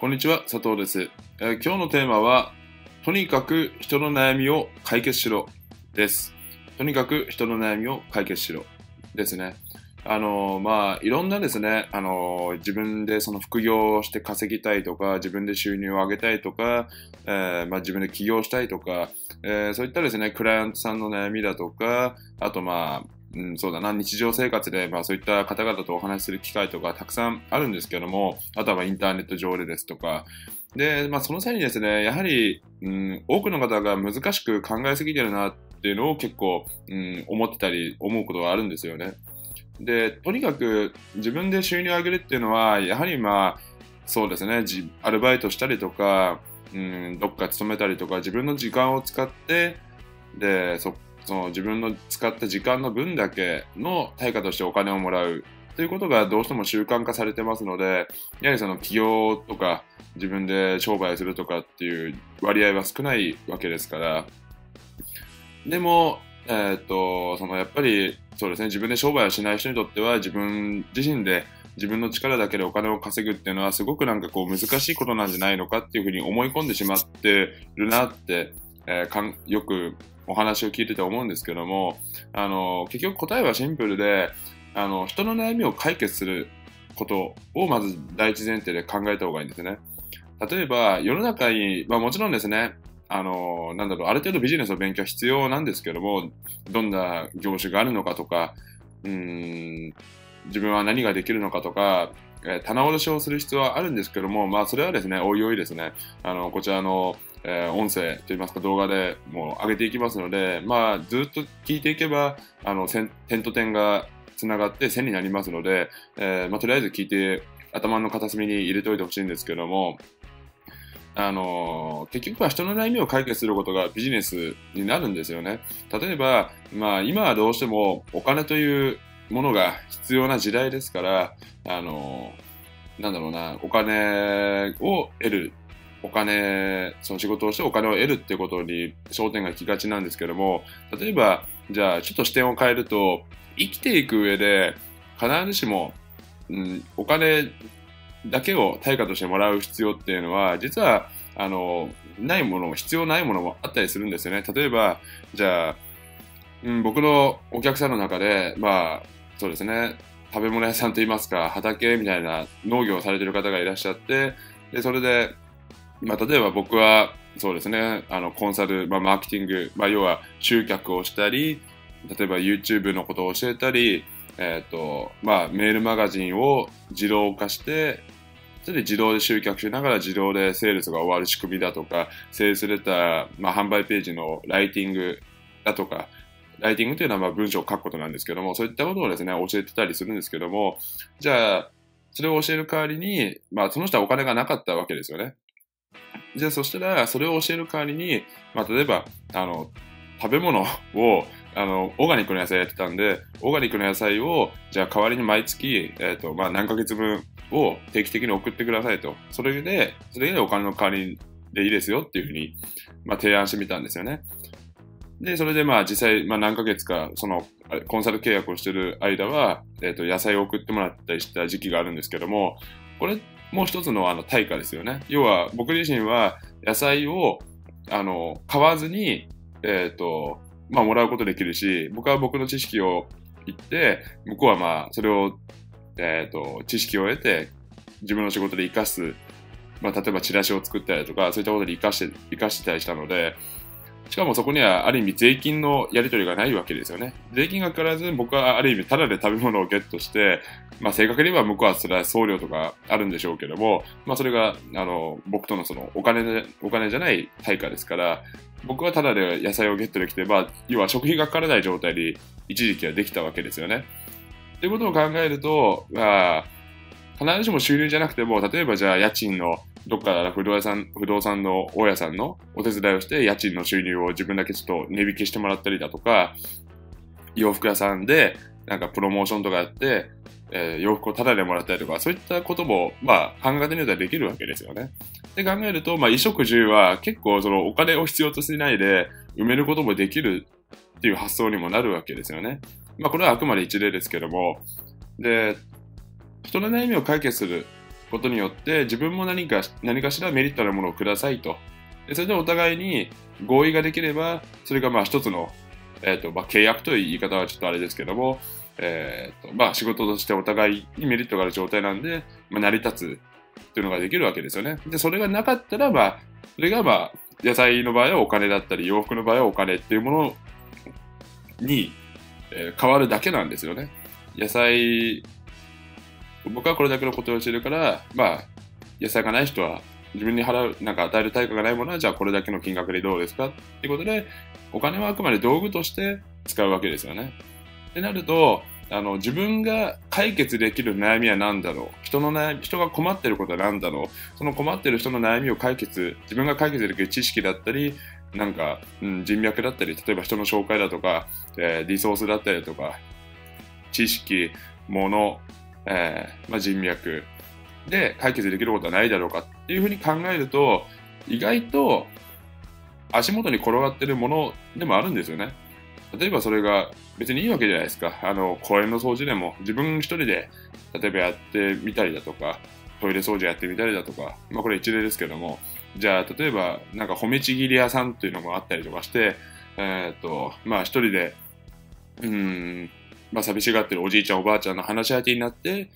こんにちは、佐藤です、えー今日のテーマは、とにかく人の悩みを解決しろです。とにかく人の悩みを解決しろですね。あのーまあ、いろんなですね、あのー自分でその副業をして稼ぎたいとか、自分で収入を上げたいとか、えーまあ、自分で起業したいとか、えーそういったですね、クライアントさんの悩みだとか、あとまあ、うん、そうだな、日常生活で、まあそういった方々とお話しする機会とかたくさんあるんですけども、あとはインターネット上でですとか、で、まあその際にですね、やはり、うん、多くの方が難しく考えすぎてるなっていうのを結構、うん、思ってたり、思うことがあるんですよね。で、とにかく自分で収入を上げるっていうのは、やはりまあ、そうですね、アルバイトしたりとか、うん、どっか勤めたりとか、自分の時間を使って、で、そその自分の使った時間の分だけの対価としてお金をもらうということがどうしても習慣化されてますので、やはりその起業とか自分で商売するとかっていう割合は少ないわけですから、でも、えーっと、そのやっぱりそうですね、自分で商売をしない人にとっては自分自身で自分の力だけでお金を稼ぐっていうのはすごくなんかこう難しいことなんじゃないのかっていうふうに思い込んでしまってるなって、えーかんよくお話を聞いてて思うんですけども、あの、結局答えはシンプルで、あの、人の悩みを解決することをまず第一前提で考えた方がいいんですね。例えば、世の中に、まあもちろんですね、あの、なんだろう、ある程度ビジネスの勉強は必要なんですけども、どんな業種があるのかとか、うん、自分は何ができるのかとか、えー棚卸しをする必要はあるんですけども、まあそれはですね、おいおいですね、あの、こちらの、えー音声といいますか動画でもう上げていきますので、まあずっと聞いていけば、あの、点と点がつながって線になりますので、えーまあとりあえず聞いて頭の片隅に入れておいてほしいんですけども、あのー結局は人の悩みを解決することがビジネスになるんですよね。例えば、まあ今はどうしてもお金というものが必要な時代ですから、あのなんだろうな、お金を得る、お金、その仕事をしてお金を得るってことに焦点が行きがちなんですけども、例えば、じゃあちょっと視点を変えると、生きていく上で必ずしも、うん、お金だけを対価としてもらう必要っていうのは、実は、あの、ないもの、必要ないものもあったりするんですよね。例えば、じゃあ、うん、僕のお客さんの中で、まあ、そうですね、食べ物屋さんといいますか、畑みたいな農業をされてる方がいらっしゃって、で、それで、まあ、例えば僕は、そうですね、あの、コンサル、まあ、マーケティング、まあ、要は集客をしたり、例えば YouTube のことを教えたり、えっ、と、まあ、メールマガジンを自動化して、それで自動で集客しながら自動でセールスが終わる仕組みだとか、セールスレター、まあ、販売ページのライティングだとか、ライティングというのはまあ文章を書くことなんですけども、そういったことをですね、教えてたりするんですけども、じゃあ、それを教える代わりに、まあ、その人はお金がなかったわけですよね。じゃあ、そしたら、それを教える代わりに、まあ、例えば、あの、食べ物を、あの、オーガニックの野菜やってたんで、オーガニックの野菜を、じゃあ代わりに毎月、えっ、と、まあ、何ヶ月分を定期的に送ってくださいと。それで、それでお金の代わりでいいですよっていうふうに、まあ、提案してみたんですよね。で、それでまあ実際、まあ何ヶ月か、その、コンサル契約をしてる間は、えっ、と、野菜を送ってもらったりした時期があるんですけども、これもう一つのあの対価ですよね。要は、僕自身は野菜を、あの、買わずに、えっ、と、まあもらうことできるし、僕は僕の知識を言って、向こうはまあ、それを、えっ、と、知識を得て、自分の仕事で活かす、まあ、例えばチラシを作ったりとか、そういったことで活かして、活かしてたりしたので、しかもそこにはある意味税金のやり取りがないわけですよね。税金がかからず僕はある意味タダで食べ物をゲットして、まあ正確に言えば向こうはそれは送料とかあるんでしょうけども、まあそれがあの僕とのそのお金で、お金じゃない対価ですから、僕はタダで野菜をゲットできて、まあ要は食費がかからない状態に一時期はできたわけですよね。ということを考えると、まあ、必ずしも収入じゃなくても、例えばじゃあ家賃のどっか不動産不動産の大家さんのお手伝いをして家賃の収入を自分だけちょっと値引きしてもらったりだとか洋服屋さんでなんかプロモーションとかやって、えー洋服をタダでもらったりとかそういったこともまあ考えてみたらできるわけですよね。で考えると、まあ、衣食住は結構そのお金を必要としないで埋めることもできるっていう発想にもなるわけですよね。まあこれはあくまで一例ですけどもで人の悩みを解決することによって自分も何か何かしらメリットあるものをくださいと。でそれでお互いに合意ができれば、それがまあ一つの、えーとまあ、契約という言い方はちょっとあれですけども、えーとまあ、仕事としてお互いにメリットがある状態なんで、まあ、成り立つというのができるわけですよね。で、それがなかったら、まあ、それがまあ、野菜の場合はお金だったり、洋服の場合はお金っていうものに、変わるだけなんですよね。野菜、僕はこれだけのことをしてるから、まあ、野菜がない人は自分に払う、なんか与える対価がないものは、じゃあこれだけの金額でどうですかってことで、お金はあくまで道具として使うわけですよね。ってなると、あの自分が解決できる悩みは何だろう？人の悩み人が困ってることは何だろう？その困ってる人の悩みを解決自分が解決できる知識だったりなんか、うん、人脈だったり例えば人の紹介だとか、えー、リソースだったりとか知識物、えーまあ、人脈で解決できることはないだろうかっていうふうに考えると意外と足元に転がってるものでもあるんですよね。例えばそれが別にいいわけじゃないですか。あの、公園の掃除でも自分一人で例えばやってみたりだとか、トイレ掃除やってみたりだとか、まあこれ一例ですけども、じゃあ例えばなんか褒めちぎり屋さんっていうのもあったりとかして、えー、っと、まあ一人で、うん、まあ寂しがってるおじいちゃんおばあちゃんの話し相手になって、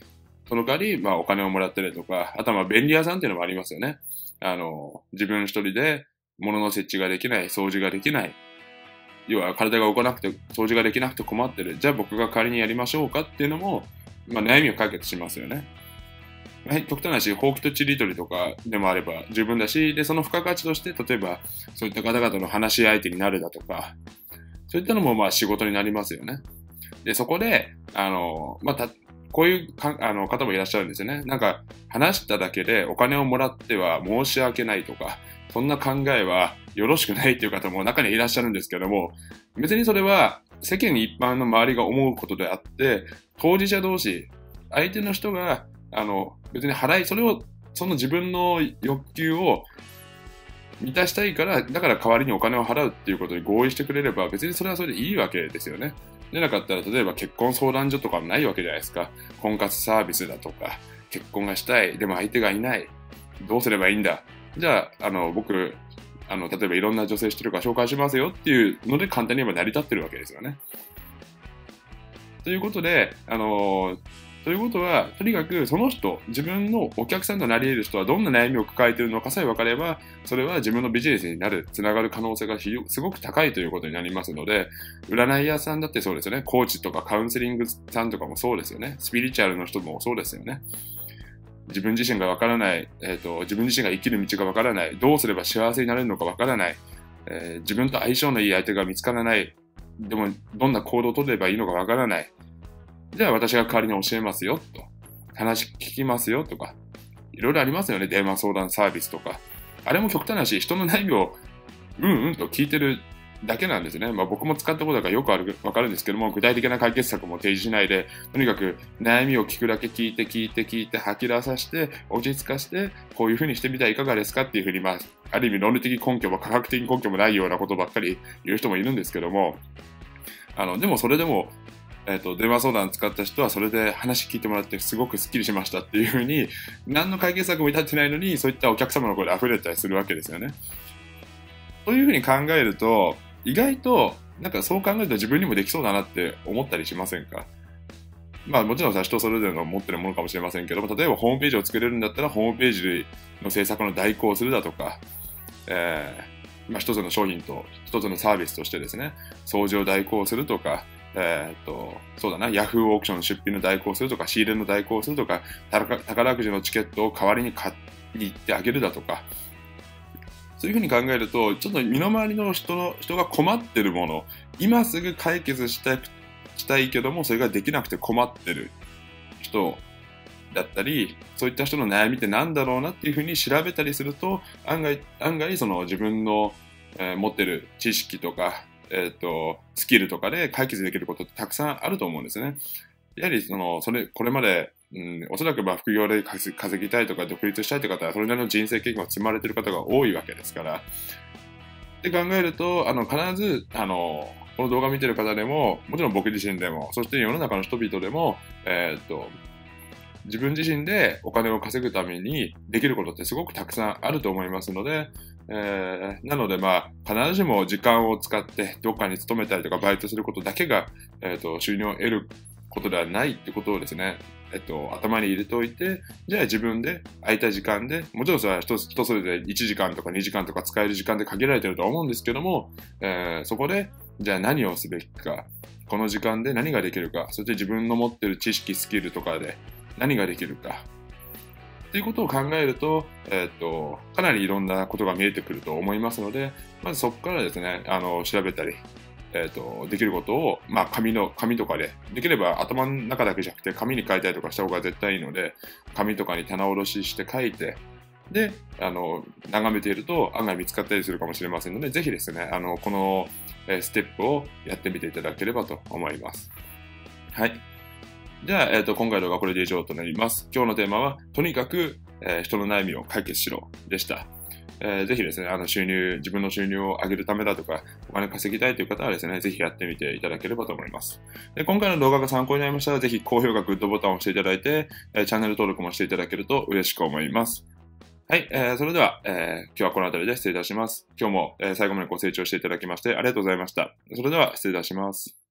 その代わり、まあお金をもらったりとか、あとはまあ便利屋さんっていうのもありますよね。あの、自分一人で物の設置ができない、掃除ができない、要は体が動かなくて、掃除ができなくて困ってる。じゃあ僕が代わりにやりましょうかっていうのも、まあ、悩みを解決しますよね。はい、極端なし、ほうきとちりとりとかでもあれば十分だし、で、その付加価値として、例えば、そういった方々の話し相手になるだとか、そういったのもまあ仕事になりますよね。で、そこで、あの、まあ、た、こういうかあの方もいらっしゃるんですよね。なんか、話しただけでお金をもらっては申し訳ないとか、そんな考えはよろしくないっていう方も中にいらっしゃるんですけども、別にそれは世間一般の周りが思うことであって、当事者同士、相手の人が、あの、別に払い、それを、その自分の欲求を満たしたいから、だから代わりにお金を払うっていうことに合意してくれれば、別にそれはそれでいいわけですよね。でなかったら、例えば結婚相談所とかもないわけじゃないですか。婚活サービスだとか、結婚がしたい、でも相手がいない。どうすればいいんだじゃあ、あの、僕、あの、例えばいろんな女性してるから紹介しますよっていうので簡単に言えば成り立ってるわけですよね。ということで、あのということは、とにかくその人、自分のお客さんとなり得る人はどんな悩みを抱えているのかさえ分かれば、それは自分のビジネスになる、つながる可能性がすごく高いということになりますので、占い屋さんだってそうですよね。コーチとかカウンセリングさんとかもそうですよね。スピリチュアルの人もそうですよね。自分自身がわからない、えーと、自分自身が生きる道がわからない、どうすれば幸せになれるのかわからない、えー、自分と相性のいい相手が見つからない、でもどんな行動を取ればいいのかわからない。じゃあ私が代わりに教えますよ、と。話聞きますよ、とか。いろいろありますよね、電話相談サービスとか。あれも極端なし、人の悩みをうんうんと聞いてるだけなんですね。まあ、僕も使ったことだからよくあるわかるんですけども、具体的な解決策も提示しないで、とにかく悩みを聞くだけ聞いて、聞いて、聞いて、吐き出させて、落ち着かせて、こういうふうにしてみたらいかがですかっていうふうに、まあ、ある意味論理的根拠も科学的根拠もないようなことばっかり言う人もいるんですけども、あの、でもそれでも、えっ、ー、と、電話相談使った人はそれで話聞いてもらってすごくスッキリしましたっていうふうに、何の解決策も至ってないのに、そういったお客様の声で溢れたりするわけですよね。というふうに考えると、意外と、なんかそう考えると自分にもできそうだなって思ったりしませんか？まあもちろんさ、人それぞれの持ってるものかもしれませんけども、例えばホームページを作れるんだったら、ホームページの制作の代行をするだとか、えー、まあ一つの商品と一つのサービスとしてですね、掃除を代行するとか、えー、っと、そうだな、ヤフーオークションの出品の代行するとか、仕入れの代行するとか、宝くじのチケットを代わりに買に行ってあげるだとか、そういうふうに考えると、ちょっと身の回りの人の人が困ってるもの、今すぐ解決したいしたいけども、それができなくて困ってる人だったり、そういった人の悩みって何だろうなっていうふうに調べたりすると、案外、案外その自分の、えー、持ってる知識とか、えっ、ー、と、スキルとかで解決できることってたくさんあると思うんですね。やはりその、それ、これまでうん、おそらくまあ副業で稼ぎたいとか独立したいという方はそれなりの人生経験を積まれている方が多いわけですから。って考えると、あの必ずあのこの動画を見てる方でも、もちろん僕自身でも、そして世の中の人々でも、えー、と自分自身でお金を稼ぐためにできることってすごくたくさんあると思いますので、えー、なのでまあ必ずしも時間を使ってどっかに勤めたりとかバイトすることだけが、えーと、収入を得ることではないってことをですね、えっと、頭に入れておいて、じゃあ自分で空いた時間で、もちろんそれは人人それぞれ1時間とか2時間とか使える時間で限られてるとは思うんですけども、えー、そこで、じゃあ何をすべきか、この時間で何ができるか、そして自分の持ってる知識、スキルとかで何ができるか、っていうことを考えると、えっ、と、かなりいろんなことが見えてくると思いますので、まずそこからですね、あの、調べたり、えっ、と、できることを、まあ、紙の、紙とかで、できれば頭の中だけじゃなくて、紙に書いたりとかした方が絶対いいので、紙とかに棚卸しして書いて、で、あの、眺めていると案外見つかったりするかもしれませんので、ぜひですね、あの、この、えステップをやってみていただければと思います。はい。じゃあ、えっ、ー、と、今回の動画はこれで以上となります。今日のテーマは、とにかく、えー、人の悩みを解決しろでした。えー、ぜひですね、あの収入、自分の収入を上げるためだとか、お金稼ぎたいという方はですね、ぜひやってみていただければと思います。で今回の動画が参考になりましたら、ぜひ高評価、グッドボタンを押していただいて、えチャンネル登録もしていただけると嬉しく思います。はい、えー、それでは、えー、今日はこの辺りで失礼いたします。今日も、え、最後までご清聴していただきましてありがとうございました。それでは失礼いたします。